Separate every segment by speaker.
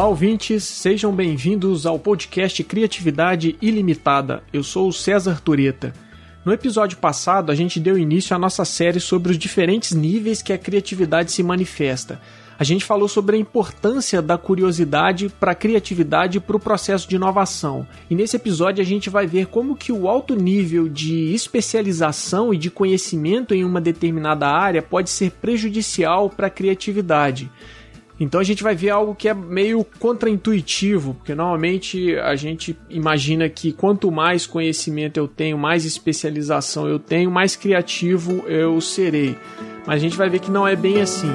Speaker 1: Olá, ouvintes, sejam bem-vindos ao podcast Criatividade Ilimitada. Eu sou o César Tureta. No episódio passado, a gente deu início à nossa série sobre os diferentes níveis que a criatividade se manifesta. A gente falou sobre a importância da curiosidade para a criatividade e para o processo de inovação. E nesse episódio a gente vai ver como que o alto nível de especialização e de conhecimento em uma determinada área pode ser prejudicial para a criatividade. Então a gente vai ver algo que é meio contraintuitivo, porque normalmente a gente imagina que quanto mais conhecimento eu tenho, mais especialização eu tenho, mais criativo eu serei. Mas a gente vai ver que não é bem assim.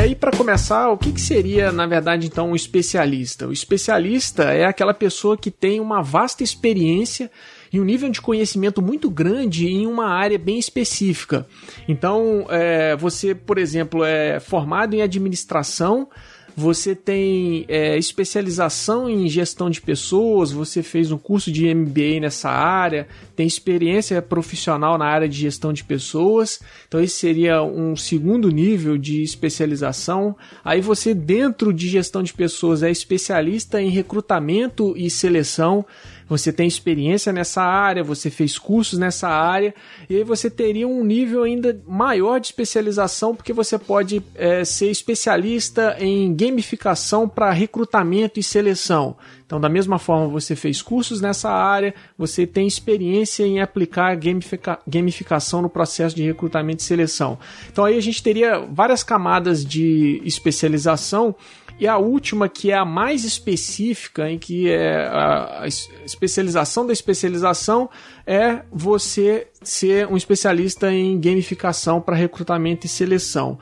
Speaker 1: Aí, para começar, o que, que, seria, na verdade, então, um especialista? O especialista é aquela pessoa que tem uma vasta experiência e um nível de conhecimento muito grande em uma área bem específica. Então, é, você, por exemplo, é formado em administração você tem é, especialização em gestão de pessoas, você fez um curso de MBA nessa área, tem experiência profissional na área de gestão de pessoas, então esse seria um segundo nível de especialização. Aí você, dentro de gestão de pessoas, é especialista em recrutamento e seleção você tem experiência nessa área, você fez cursos nessa área, e aí você teria um nível ainda maior de especialização, porque você pode é, ser especialista em gamificação para recrutamento e seleção. Então, da mesma forma, você fez cursos nessa área, você tem experiência em aplicar gamifica gamificação no processo de recrutamento e seleção. Então, aí a gente teria várias camadas de especialização e a última, que é a mais específica, em que é a especialização da especialização, é você ser um especialista em gamificação para recrutamento e seleção.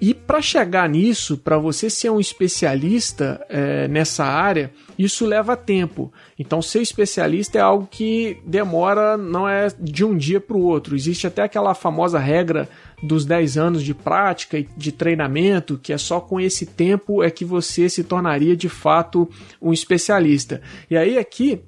Speaker 1: E para chegar nisso, para você ser um especialista é, nessa área, isso leva tempo. Então, ser especialista é algo que demora, não é de um dia para o outro. Existe até aquela famosa regra dos 10 anos de prática e de treinamento, que é só com esse tempo é que você se tornaria de fato um especialista. E aí aqui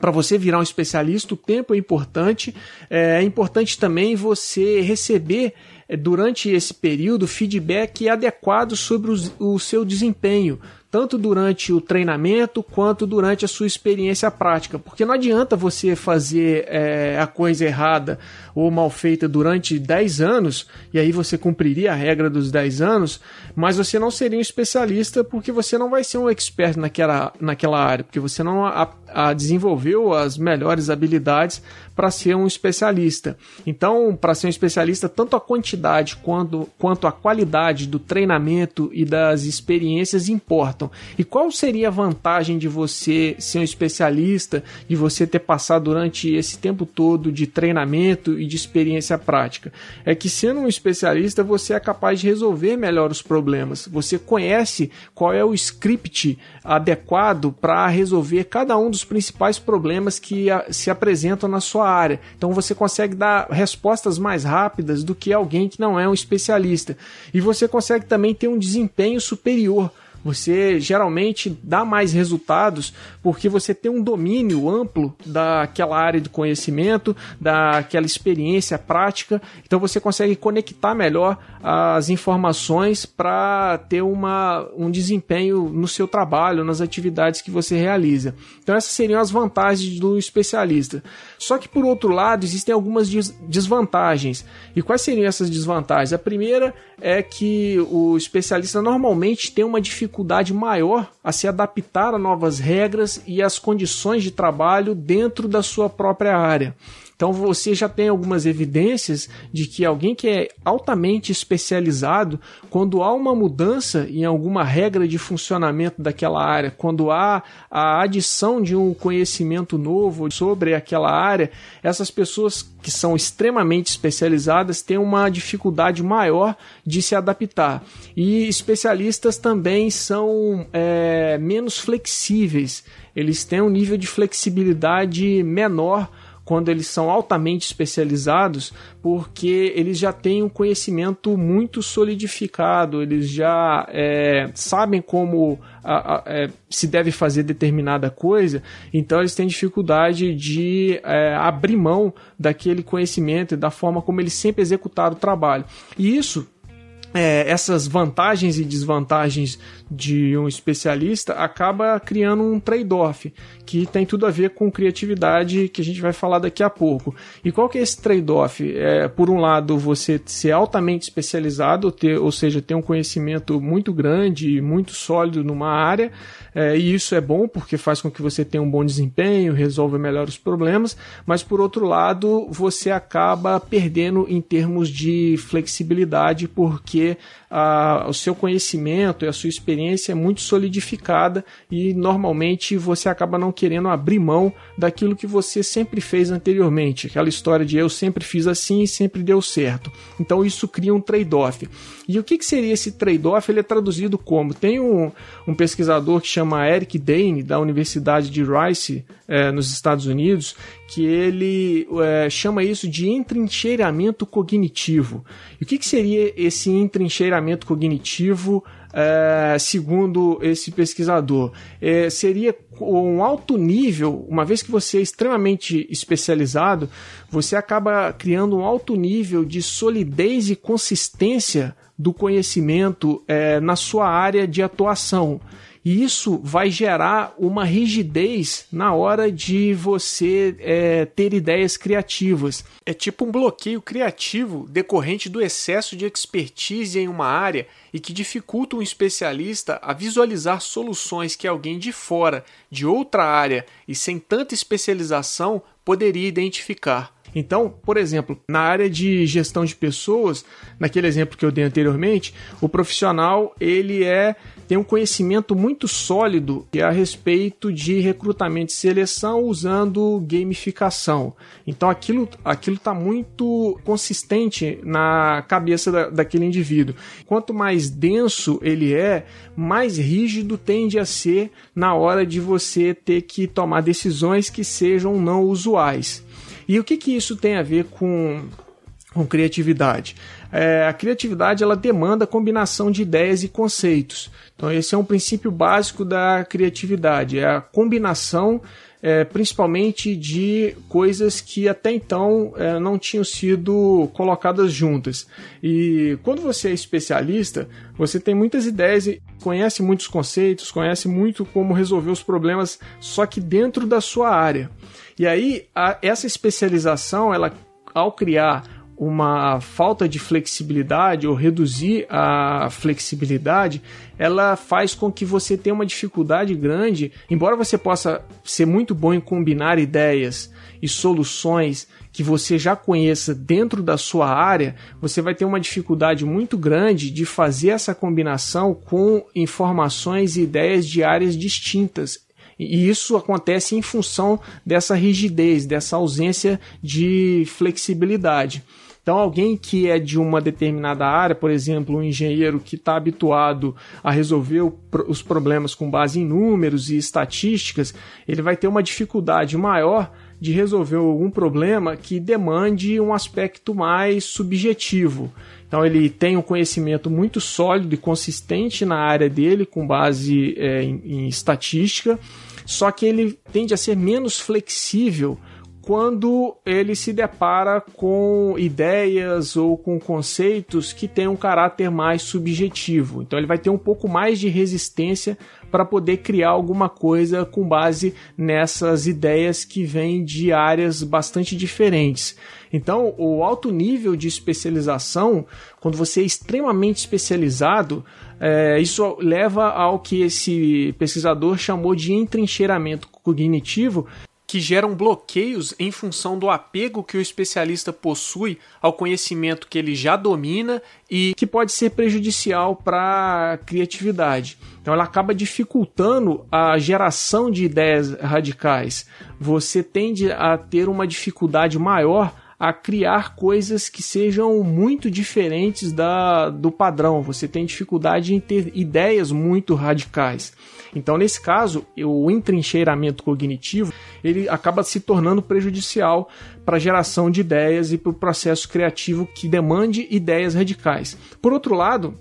Speaker 1: para você virar um especialista, o tempo é importante. É importante também você receber é, durante esse período feedback adequado sobre o seu desempenho tanto durante o treinamento quanto durante a sua experiência prática. Porque não adianta você fazer é, a coisa errada ou mal feita durante 10 anos, e aí você cumpriria a regra dos 10 anos, mas você não seria um especialista porque você não vai ser um expert naquela, naquela área, porque você não a, desenvolveu as melhores habilidades para ser um especialista. Então, para ser um especialista, tanto a quantidade quanto, quanto a qualidade do treinamento e das experiências importam. E qual seria a vantagem de você ser um especialista, de você ter passado durante esse tempo todo de treinamento e de experiência prática? É que sendo um especialista, você é capaz de resolver melhor os problemas. Você conhece qual é o script adequado para resolver cada um dos principais problemas que se apresentam na sua área. Então você consegue dar respostas mais rápidas do que alguém que não é um especialista. E você consegue também ter um desempenho superior você geralmente dá mais resultados porque você tem um domínio amplo daquela área de conhecimento, daquela experiência prática. Então você consegue conectar melhor as informações para ter uma, um desempenho no seu trabalho, nas atividades que você realiza. Então essas seriam as vantagens do especialista. Só que por outro lado existem algumas desvantagens. E quais seriam essas desvantagens? A primeira é que o especialista normalmente tem uma dificuldade maior a se adaptar a novas regras e as condições de trabalho dentro da sua própria área. Então você já tem algumas evidências de que alguém que é altamente especializado, quando há uma mudança em alguma regra de funcionamento daquela área, quando há a adição de um conhecimento novo sobre aquela área, essas pessoas que são extremamente especializadas têm uma dificuldade maior de se adaptar. E especialistas também são é, menos flexíveis, eles têm um nível de flexibilidade menor quando eles são altamente especializados, porque eles já têm um conhecimento muito solidificado, eles já é, sabem como a, a, é, se deve fazer determinada coisa, então eles têm dificuldade de é, abrir mão daquele conhecimento e da forma como eles sempre executaram o trabalho. E isso é, essas vantagens e desvantagens de um especialista acaba criando um trade-off que tem tudo a ver com criatividade que a gente vai falar daqui a pouco. E qual que é esse trade-off? É, por um lado, você ser altamente especializado, ter, ou seja, ter um conhecimento muito grande e muito sólido numa área, é, e isso é bom porque faz com que você tenha um bom desempenho, resolva melhor os problemas, mas por outro lado, você acaba perdendo em termos de flexibilidade porque porque a, o seu conhecimento e a sua experiência é muito solidificada e normalmente você acaba não querendo abrir mão daquilo que você sempre fez anteriormente. Aquela história de eu sempre fiz assim e sempre deu certo. Então isso cria um trade-off. E o que, que seria esse trade-off? Ele é traduzido como? Tem um, um pesquisador que chama Eric Dane, da Universidade de Rice, é, nos Estados Unidos, que ele é, chama isso de entrincheiramento cognitivo. E o que, que seria esse entrincheiramento cognitivo? É, segundo esse pesquisador, é, seria um alto nível, uma vez que você é extremamente especializado, você acaba criando um alto nível de solidez e consistência do conhecimento é, na sua área de atuação. E isso vai gerar uma rigidez na hora de você é, ter ideias criativas. É tipo um bloqueio criativo decorrente do excesso de expertise em uma área e que dificulta um especialista a visualizar soluções que alguém de fora, de outra área e sem tanta especialização poderia identificar. Então, por exemplo, na área de gestão de pessoas, naquele exemplo que eu dei anteriormente, o profissional ele é tem um conhecimento muito sólido a respeito de recrutamento e seleção usando gamificação. Então aquilo aquilo está muito consistente na cabeça da, daquele indivíduo. Quanto mais denso ele é, mais rígido tende a ser na hora de você ter que tomar decisões que sejam não usuais. E o que, que isso tem a ver com, com criatividade? É, a criatividade ela demanda combinação de ideias e conceitos. Então esse é um princípio básico da criatividade, é a combinação é, principalmente de coisas que até então é, não tinham sido colocadas juntas. E quando você é especialista, você tem muitas ideias, conhece muitos conceitos, conhece muito como resolver os problemas, só que dentro da sua área. E aí, a, essa especialização, ela, ao criar uma falta de flexibilidade ou reduzir a flexibilidade, ela faz com que você tenha uma dificuldade grande, embora você possa ser muito bom em combinar ideias e soluções que você já conheça dentro da sua área, você vai ter uma dificuldade muito grande de fazer essa combinação com informações e ideias de áreas distintas e isso acontece em função dessa rigidez, dessa ausência de flexibilidade. Então, alguém que é de uma determinada área, por exemplo, um engenheiro que está habituado a resolver os problemas com base em números e estatísticas, ele vai ter uma dificuldade maior de resolver algum problema que demande um aspecto mais subjetivo. Então ele tem um conhecimento muito sólido e consistente na área dele, com base é, em, em estatística, só que ele tende a ser menos flexível quando ele se depara com ideias ou com conceitos que têm um caráter mais subjetivo. Então ele vai ter um pouco mais de resistência para poder criar alguma coisa com base nessas ideias que vêm de áreas bastante diferentes. Então, o alto nível de especialização, quando você é extremamente especializado, é, isso leva ao que esse pesquisador chamou de entrincheiramento cognitivo, que geram bloqueios em função do apego que o especialista possui ao conhecimento que ele já domina e que pode ser prejudicial para a criatividade. Então ela acaba dificultando a geração de ideias radicais. Você tende a ter uma dificuldade maior a criar coisas que sejam muito diferentes da, do padrão. Você tem dificuldade em ter ideias muito radicais. Então, nesse caso, o entrincheiramento cognitivo ele acaba se tornando prejudicial para a geração de ideias e para o processo criativo que demande ideias radicais. Por outro lado,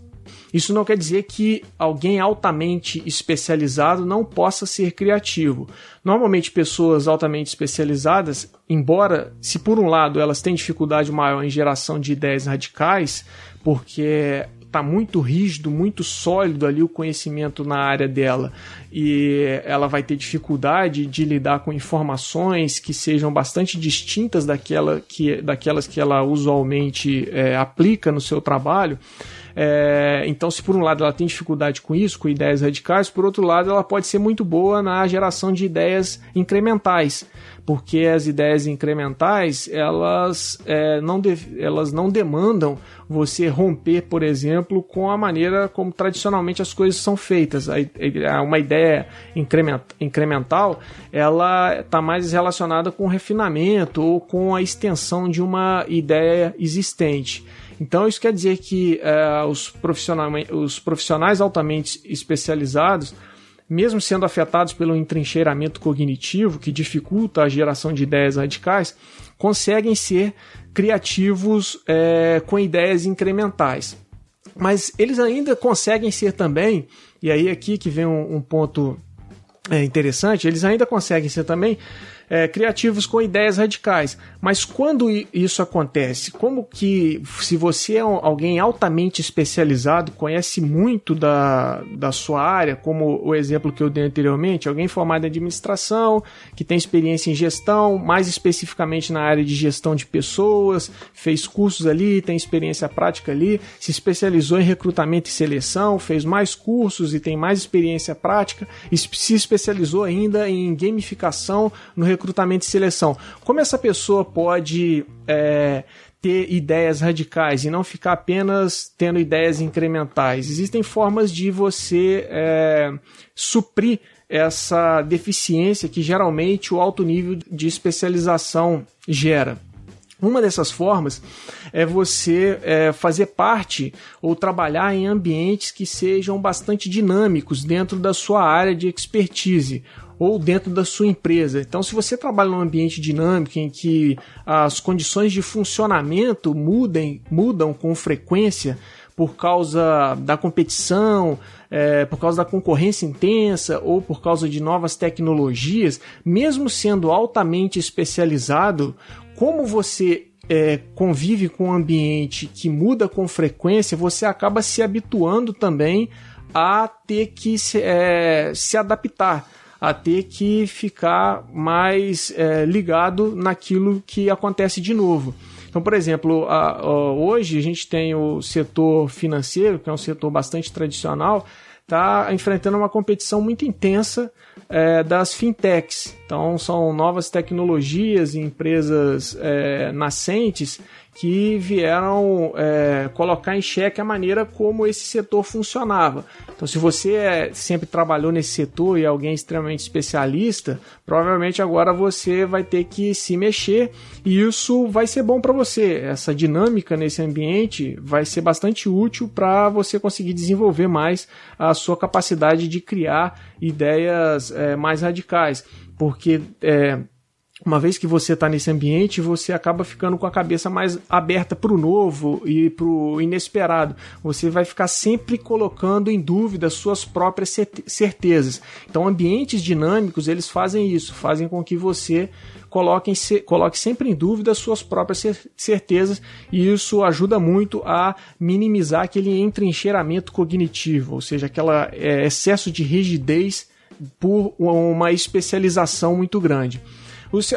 Speaker 1: isso não quer dizer que alguém altamente especializado não possa ser criativo. Normalmente, pessoas altamente especializadas, embora, se por um lado elas têm dificuldade maior em geração de ideias radicais, porque está muito rígido, muito sólido ali o conhecimento na área dela e ela vai ter dificuldade de lidar com informações que sejam bastante distintas daquela que, daquelas que ela usualmente é, aplica no seu trabalho. É, então, se por um lado ela tem dificuldade com isso, com ideias radicais, por outro lado ela pode ser muito boa na geração de ideias incrementais, porque as ideias incrementais elas, é, não, elas não demandam você romper, por exemplo, com a maneira como tradicionalmente as coisas são feitas. Uma ideia incremental ela está mais relacionada com o refinamento ou com a extensão de uma ideia existente. Então, isso quer dizer que uh, os, profissionais, os profissionais altamente especializados, mesmo sendo afetados pelo entrincheiramento cognitivo, que dificulta a geração de ideias radicais, conseguem ser criativos é, com ideias incrementais. Mas eles ainda conseguem ser também, e aí aqui que vem um, um ponto é, interessante, eles ainda conseguem ser também é, criativos com ideias radicais. Mas quando isso acontece, como que se você é alguém altamente especializado, conhece muito da, da sua área, como o exemplo que eu dei anteriormente, alguém formado em administração, que tem experiência em gestão, mais especificamente na área de gestão de pessoas, fez cursos ali, tem experiência prática ali, se especializou em recrutamento e seleção, fez mais cursos e tem mais experiência prática, se especializou ainda em gamificação no recrutamento recrutamento e seleção. Como essa pessoa pode é, ter ideias radicais e não ficar apenas tendo ideias incrementais? Existem formas de você é, suprir essa deficiência que geralmente o alto nível de especialização gera. Uma dessas formas é você é, fazer parte ou trabalhar em ambientes que sejam bastante dinâmicos dentro da sua área de expertise ou dentro da sua empresa. Então, se você trabalha num ambiente dinâmico em que as condições de funcionamento mudem, mudam com frequência por causa da competição, é, por causa da concorrência intensa ou por causa de novas tecnologias, mesmo sendo altamente especializado, como você é, convive com um ambiente que muda com frequência, você acaba se habituando também a ter que se, é, se adaptar a ter que ficar mais é, ligado naquilo que acontece de novo. Então, por exemplo, a, a, hoje a gente tem o setor financeiro, que é um setor bastante tradicional, está enfrentando uma competição muito intensa é, das fintechs. Então, são novas tecnologias e empresas é, nascentes que vieram é, colocar em xeque a maneira como esse setor funcionava. Então, se você é, sempre trabalhou nesse setor e é alguém extremamente especialista, provavelmente agora você vai ter que se mexer e isso vai ser bom para você. Essa dinâmica nesse ambiente vai ser bastante útil para você conseguir desenvolver mais a sua capacidade de criar ideias é, mais radicais, porque é, uma vez que você está nesse ambiente, você acaba ficando com a cabeça mais aberta para o novo e para o inesperado. Você vai ficar sempre colocando em dúvida suas próprias certezas. Então, ambientes dinâmicos eles fazem isso, fazem com que você coloque, coloque sempre em dúvida as suas próprias certezas e isso ajuda muito a minimizar aquele entrincheiramento cognitivo, ou seja, aquele é, excesso de rigidez por uma especialização muito grande.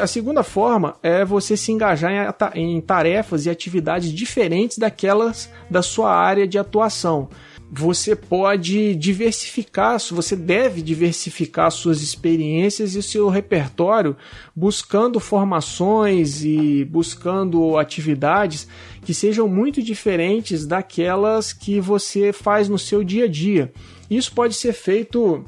Speaker 1: A segunda forma é você se engajar em tarefas e atividades diferentes daquelas da sua área de atuação. Você pode diversificar, você deve diversificar suas experiências e seu repertório, buscando formações e buscando atividades que sejam muito diferentes daquelas que você faz no seu dia a dia. Isso pode ser feito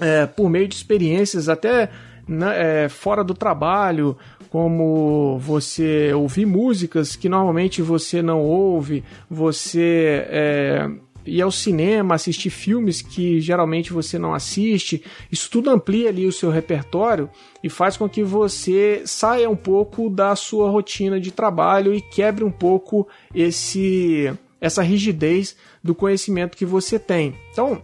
Speaker 1: é, por meio de experiências até né, é, fora do trabalho, como você ouvir músicas que normalmente você não ouve, você é, ir ao cinema, assistir filmes que geralmente você não assiste. Isso tudo amplia ali o seu repertório e faz com que você saia um pouco da sua rotina de trabalho e quebre um pouco esse essa rigidez do conhecimento que você tem. Então,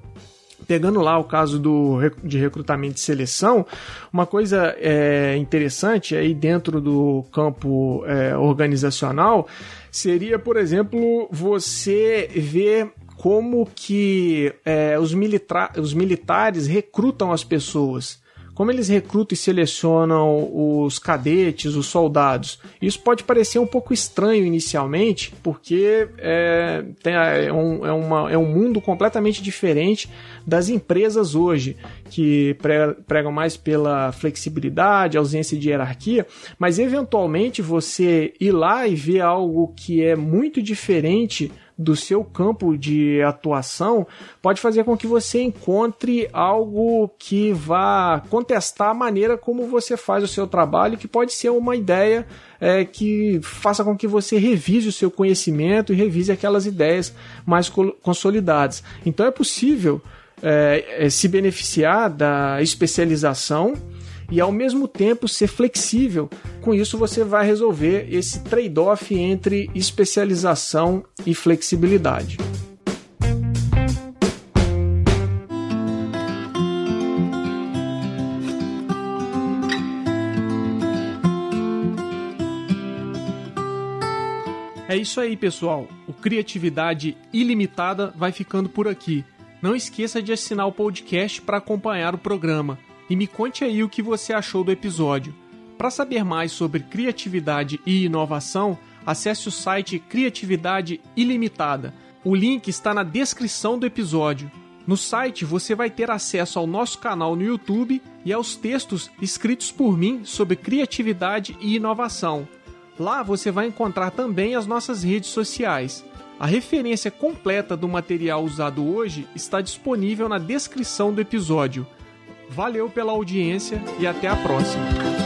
Speaker 1: pegando lá o caso do, de recrutamento e seleção, uma coisa é, interessante aí dentro do campo é, organizacional seria, por exemplo, você ver como que é, os, milita os militares recrutam as pessoas como eles recrutam e selecionam os cadetes, os soldados. Isso pode parecer um pouco estranho inicialmente, porque é, tem, é, um, é, uma, é um mundo completamente diferente das empresas hoje, que pregam mais pela flexibilidade, ausência de hierarquia, mas eventualmente você ir lá e ver algo que é muito diferente do seu campo de atuação pode fazer com que você encontre algo que vá contestar a maneira como você faz o seu trabalho, que pode ser uma ideia é, que faça com que você revise o seu conhecimento e revise aquelas ideias mais consolidadas. Então é possível é, se beneficiar da especialização e ao mesmo tempo ser flexível. Com isso, você vai resolver esse trade-off entre especialização e flexibilidade. É isso aí, pessoal. O Criatividade Ilimitada vai ficando por aqui. Não esqueça de assinar o podcast para acompanhar o programa e me conte aí o que você achou do episódio. Para saber mais sobre criatividade e inovação, acesse o site Criatividade Ilimitada. O link está na descrição do episódio. No site você vai ter acesso ao nosso canal no YouTube e aos textos escritos por mim sobre criatividade e inovação. Lá você vai encontrar também as nossas redes sociais. A referência completa do material usado hoje está disponível na descrição do episódio. Valeu pela audiência e até a próxima.